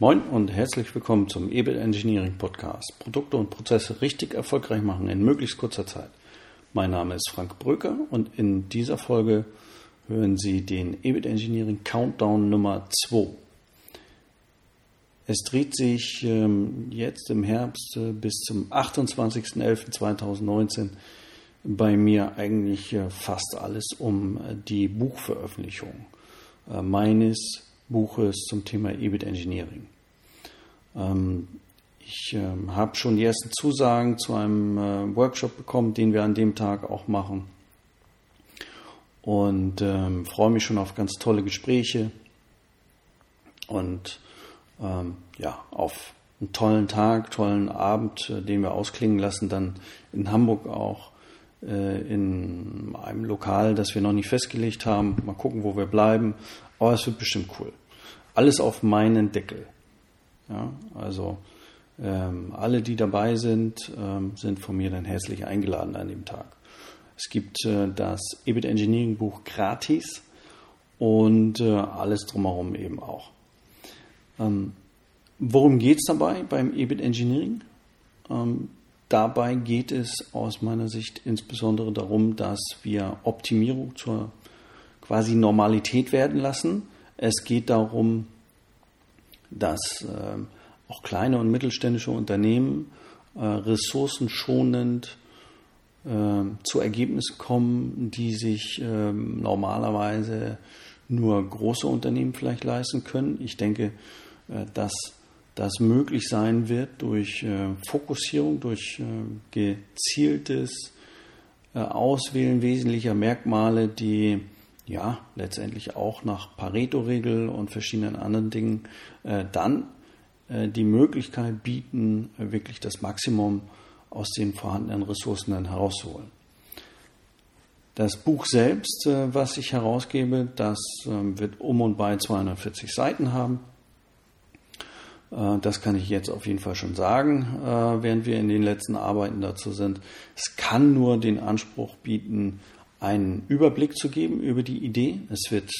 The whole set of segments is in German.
Moin und herzlich willkommen zum EBIT Engineering Podcast. Produkte und Prozesse richtig erfolgreich machen in möglichst kurzer Zeit. Mein Name ist Frank Bröker und in dieser Folge hören Sie den EBIT Engineering Countdown Nummer 2. Es dreht sich ähm, jetzt im Herbst äh, bis zum 28.11.2019 bei mir eigentlich äh, fast alles um äh, die Buchveröffentlichung meines Buches zum Thema EBIT Engineering. Ähm, ich ähm, habe schon die ersten Zusagen zu einem äh, Workshop bekommen, den wir an dem Tag auch machen. Und ähm, freue mich schon auf ganz tolle Gespräche und ja, auf einen tollen Tag, tollen Abend, äh, den wir ausklingen lassen, dann in Hamburg auch äh, in einem Lokal, das wir noch nicht festgelegt haben. Mal gucken, wo wir bleiben. Aber es wird bestimmt cool alles auf meinen Deckel. Ja, also ähm, alle, die dabei sind, ähm, sind von mir dann herzlich eingeladen an dem Tag. Es gibt äh, das EBIT Engineering Buch gratis und äh, alles drumherum eben auch. Ähm, worum geht es dabei beim EBIT Engineering? Ähm, dabei geht es aus meiner Sicht insbesondere darum, dass wir Optimierung zur quasi Normalität werden lassen es geht darum, dass äh, auch kleine und mittelständische Unternehmen äh, ressourcenschonend äh, zu Ergebnissen kommen, die sich ähm, normalerweise nur große Unternehmen vielleicht leisten können. Ich denke, äh, dass das möglich sein wird durch äh, Fokussierung, durch gezieltes Auswählen wesentlicher Merkmale, die ja, letztendlich auch nach Pareto-Regel und verschiedenen anderen Dingen, äh, dann äh, die Möglichkeit bieten, wirklich das Maximum aus den vorhandenen Ressourcen dann herauszuholen. Das Buch selbst, äh, was ich herausgebe, das ähm, wird um und bei 240 Seiten haben. Äh, das kann ich jetzt auf jeden Fall schon sagen, äh, während wir in den letzten Arbeiten dazu sind. Es kann nur den Anspruch bieten, einen Überblick zu geben über die Idee. Es wird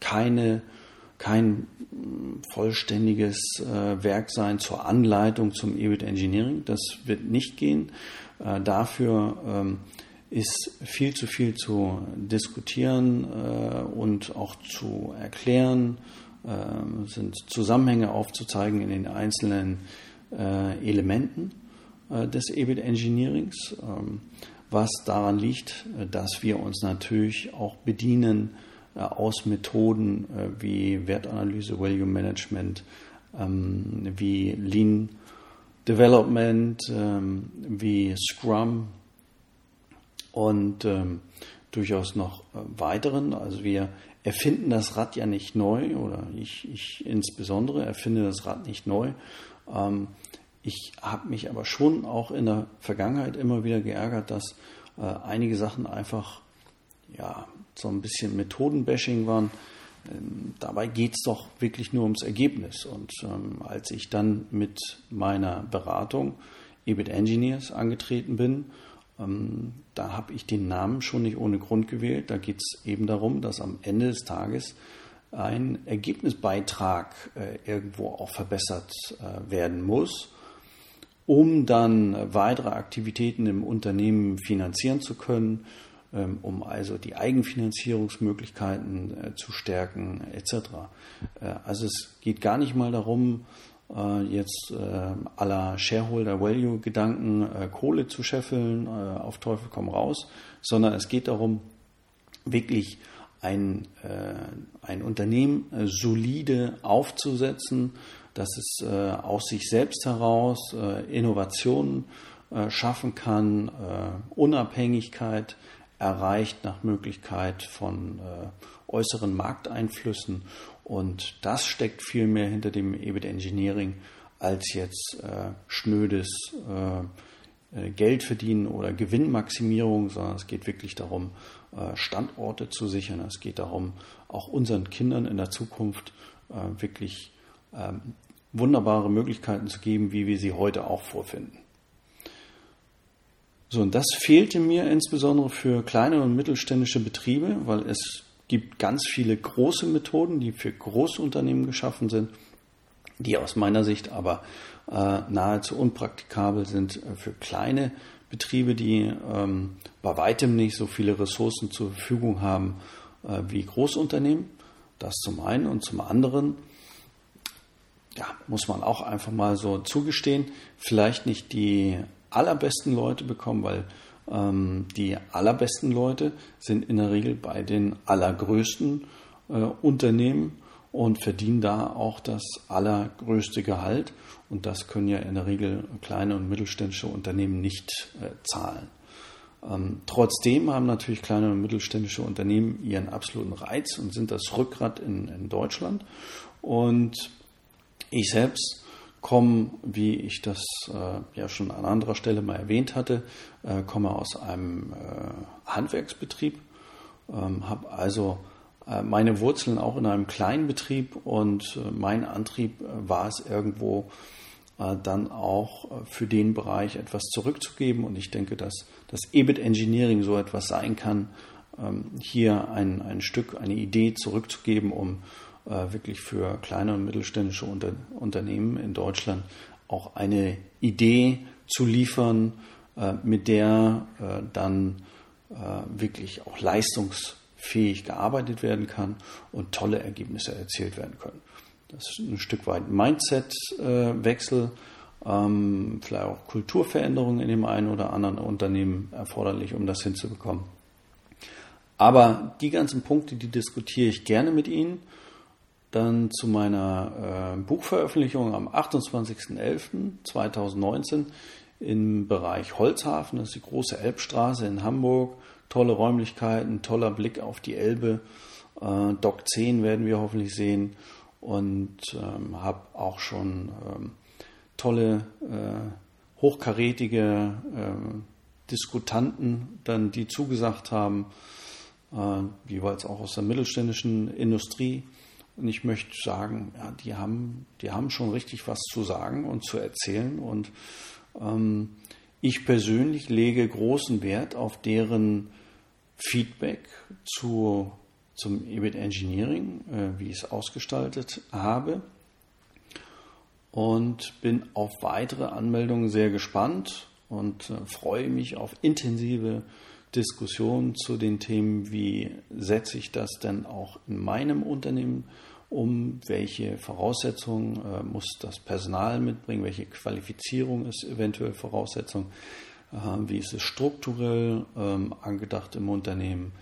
keine, kein vollständiges äh, Werk sein zur Anleitung zum EBIT Engineering. Das wird nicht gehen. Äh, dafür ähm, ist viel zu viel zu diskutieren äh, und auch zu erklären, äh, sind Zusammenhänge aufzuzeigen in den einzelnen äh, Elementen äh, des EBIT Engineerings. Ähm, was daran liegt, äh, dass wir uns natürlich auch bedienen äh, aus Methoden äh, wie Wertanalyse, Value Management, ähm, wie Lean Development, ähm, wie Scrum und ähm, durchaus noch weiteren. Also wir erfinden das Rad ja nicht neu oder ich, ich insbesondere erfinde das Rad nicht neu. Ich habe mich aber schon auch in der Vergangenheit immer wieder geärgert, dass äh, einige Sachen einfach ja, so ein bisschen Methodenbashing waren. Ähm, dabei geht es doch wirklich nur ums Ergebnis. Und ähm, als ich dann mit meiner Beratung EBIT Engineers angetreten bin, ähm, da habe ich den Namen schon nicht ohne Grund gewählt. Da geht es eben darum, dass am Ende des Tages ein Ergebnisbeitrag äh, irgendwo auch verbessert äh, werden muss um dann weitere Aktivitäten im Unternehmen finanzieren zu können, ähm, um also die Eigenfinanzierungsmöglichkeiten äh, zu stärken etc. Äh, also es geht gar nicht mal darum, äh, jetzt aller Shareholder Value Gedanken Kohle zu scheffeln, auf Teufel komm raus, sondern es geht darum, wirklich ein, ein Unternehmen solide aufzusetzen, dass es äh, aus sich selbst heraus äh, Innovationen äh, schaffen kann, Unabhängigkeit erreicht nach Möglichkeit von äußeren Markteinflüssen. Und das steckt viel mehr hinter dem EBIT Engineering als jetzt schnödes Geld verdienen oder Gewinnmaximierung, sondern es geht wirklich darum, Standorte zu sichern. Es geht darum, auch unseren Kindern in der Zukunft wirklich ähm, wunderbare Möglichkeiten zu geben, wie wir sie heute auch vorfinden. So, und das fehlte mir insbesondere für kleine und mittelständische Betriebe, weil es gibt ganz viele große Methoden, die für große Unternehmen geschaffen sind. die aus meiner Sicht aber äh, nahezu unpraktikabel sind äh, für kleine Betriebe, die ähm, bei weitem nicht so viele Ressourcen zur Verfügung haben äh, wie Großunternehmen. Das zum einen und zum anderen ja, muss man auch einfach mal so zugestehen, vielleicht nicht die allerbesten Leute bekommen, weil ähm, die allerbesten Leute sind in der Regel bei den allergrößten äh, Unternehmen und verdienen da auch das allergrößte Gehalt. Und das können ja in der Regel kleine und mittelständische Unternehmen nicht äh, zahlen. Ähm, trotzdem haben natürlich kleine und mittelständische Unternehmen ihren absoluten Reiz und sind das Rückgrat in, in Deutschland. Und ich selbst komme, wie ich das äh, ja schon an anderer Stelle mal erwähnt hatte, äh, komme aus einem äh, Handwerksbetrieb, ähm, habe also äh, meine Wurzeln auch in einem kleinen Betrieb und äh, mein Antrieb äh, war es irgendwo dann auch für den Bereich etwas zurückzugeben. Und ich denke, dass das EBIT Engineering so etwas sein kann, ähm, hier ein, ein Stück, eine Idee zurückzugeben, um wirklich für kleine und mittelständische Unter Unternehmen in Deutschland auch eine Idee zu liefern, mit der dann wirklich auch leistungs fähig gearbeitet werden kann und tolle Ergebnisse erzielt werden können. Das ist ein Stück weit Mindset-Wechsel, ähm, vielleicht auch Kulturveränderungen in dem einen oder anderen Unternehmen erforderlich, um das hinzubekommen. Aber die ganzen Punkte, die diskutiere ich gerne mit Ihnen. Dann zu meiner äh, Buchveröffentlichung am 28.11.2019 im Bereich Holzhafen, das ist die große Elbstraße in Hamburg tolle Räumlichkeiten, toller Blick auf die Elbe. Äh, Dock 10 werden wir hoffentlich sehen und ähm, habe auch schon ähm, tolle, äh, hochkarätige äh, Diskutanten, dann die zugesagt haben, äh, jeweils auch aus der mittelständischen Industrie. Und ich möchte sagen, ja, die haben, die haben schon richtig was zu sagen und zu erzählen. Und ähm, ich persönlich lege großen Wert auf deren Feedback zu, zum EBIT Engineering, äh, wie ich es ausgestaltet habe. Und bin auf weitere Anmeldungen sehr gespannt und äh, freue mich auf intensive Diskussionen zu den Themen, wie setze ich das denn auch in meinem Unternehmen um, welche Voraussetzungen äh, muss das Personal mitbringen, welche Qualifizierung ist eventuell Voraussetzung, äh, wie ist es strukturell ähm, angedacht im Unternehmen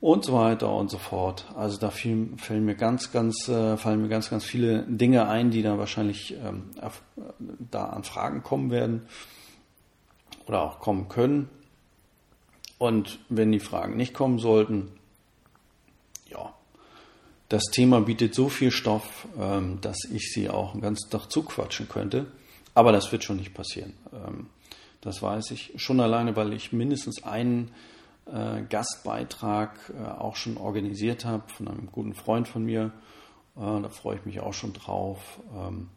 und so weiter und so fort. Also da fallen mir ganz, ganz, äh, fallen mir ganz, ganz viele Dinge ein, die da wahrscheinlich ähm, da an Fragen kommen werden oder auch kommen können. Und wenn die Fragen nicht kommen sollten, ja, das Thema bietet so viel Stoff, ähm, dass ich sie auch einen ganzen Tag zuquatschen könnte. Aber das wird schon nicht passieren. Ähm, das weiß ich schon alleine, weil ich mindestens einen äh, Gastbeitrag äh, auch schon organisiert habe von einem guten Freund von mir. Äh, da freue ich mich auch schon drauf, ähm,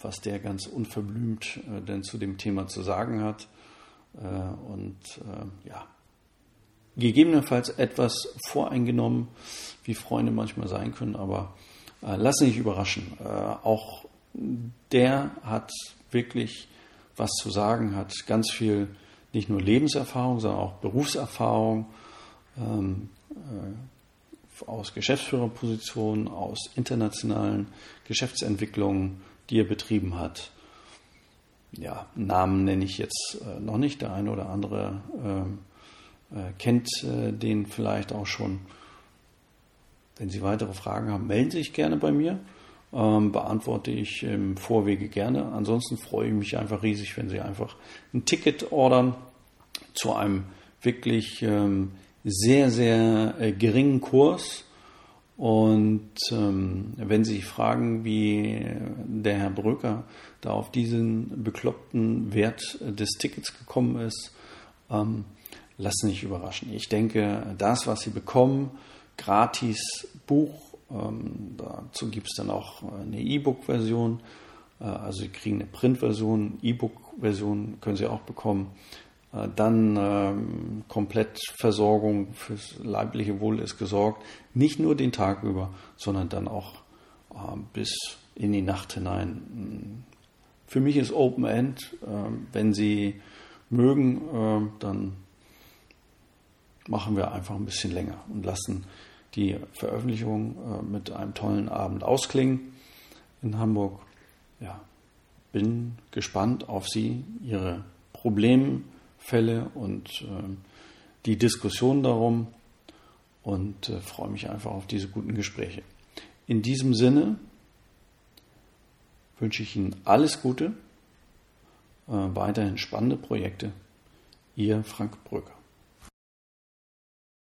was der ganz unverblümt denn zu dem Thema zu sagen hat. Und ja, gegebenenfalls etwas voreingenommen, wie Freunde manchmal sein können, aber äh, lass dich überraschen. Äh, auch der hat wirklich was zu sagen, hat ganz viel, nicht nur Lebenserfahrung, sondern auch Berufserfahrung ähm, äh, aus Geschäftsführerpositionen, aus internationalen Geschäftsentwicklungen, die er betrieben hat. Ja, Namen nenne ich jetzt äh, noch nicht. Der eine oder andere ähm, äh, kennt äh, den vielleicht auch schon. Wenn Sie weitere Fragen haben, melden Sie sich gerne bei mir. Ähm, beantworte ich im Vorwege gerne. Ansonsten freue ich mich einfach riesig, wenn Sie einfach ein Ticket ordern zu einem wirklich ähm, sehr, sehr äh, geringen Kurs. Und ähm, wenn Sie sich fragen, wie der Herr Bröker da auf diesen bekloppten Wert des Tickets gekommen ist, ähm, lassen sich überraschen. Ich denke, das, was Sie bekommen, gratis Buch, ähm, dazu gibt es dann auch eine E-Book-Version. Äh, also Sie kriegen eine Print-Version, E-Book-Version können Sie auch bekommen. Äh, dann ähm, Komplettversorgung fürs leibliche Wohl ist gesorgt. Nicht nur den Tag über, sondern dann auch bis in die Nacht hinein. Für mich ist Open End, wenn Sie mögen, dann machen wir einfach ein bisschen länger und lassen die Veröffentlichung mit einem tollen Abend ausklingen in Hamburg. Ja, bin gespannt auf Sie, Ihre Problemfälle und äh, die Diskussion darum und äh, freue mich einfach auf diese guten Gespräche. In diesem Sinne wünsche ich Ihnen alles Gute, äh, weiterhin spannende Projekte. Ihr Frank Brücker.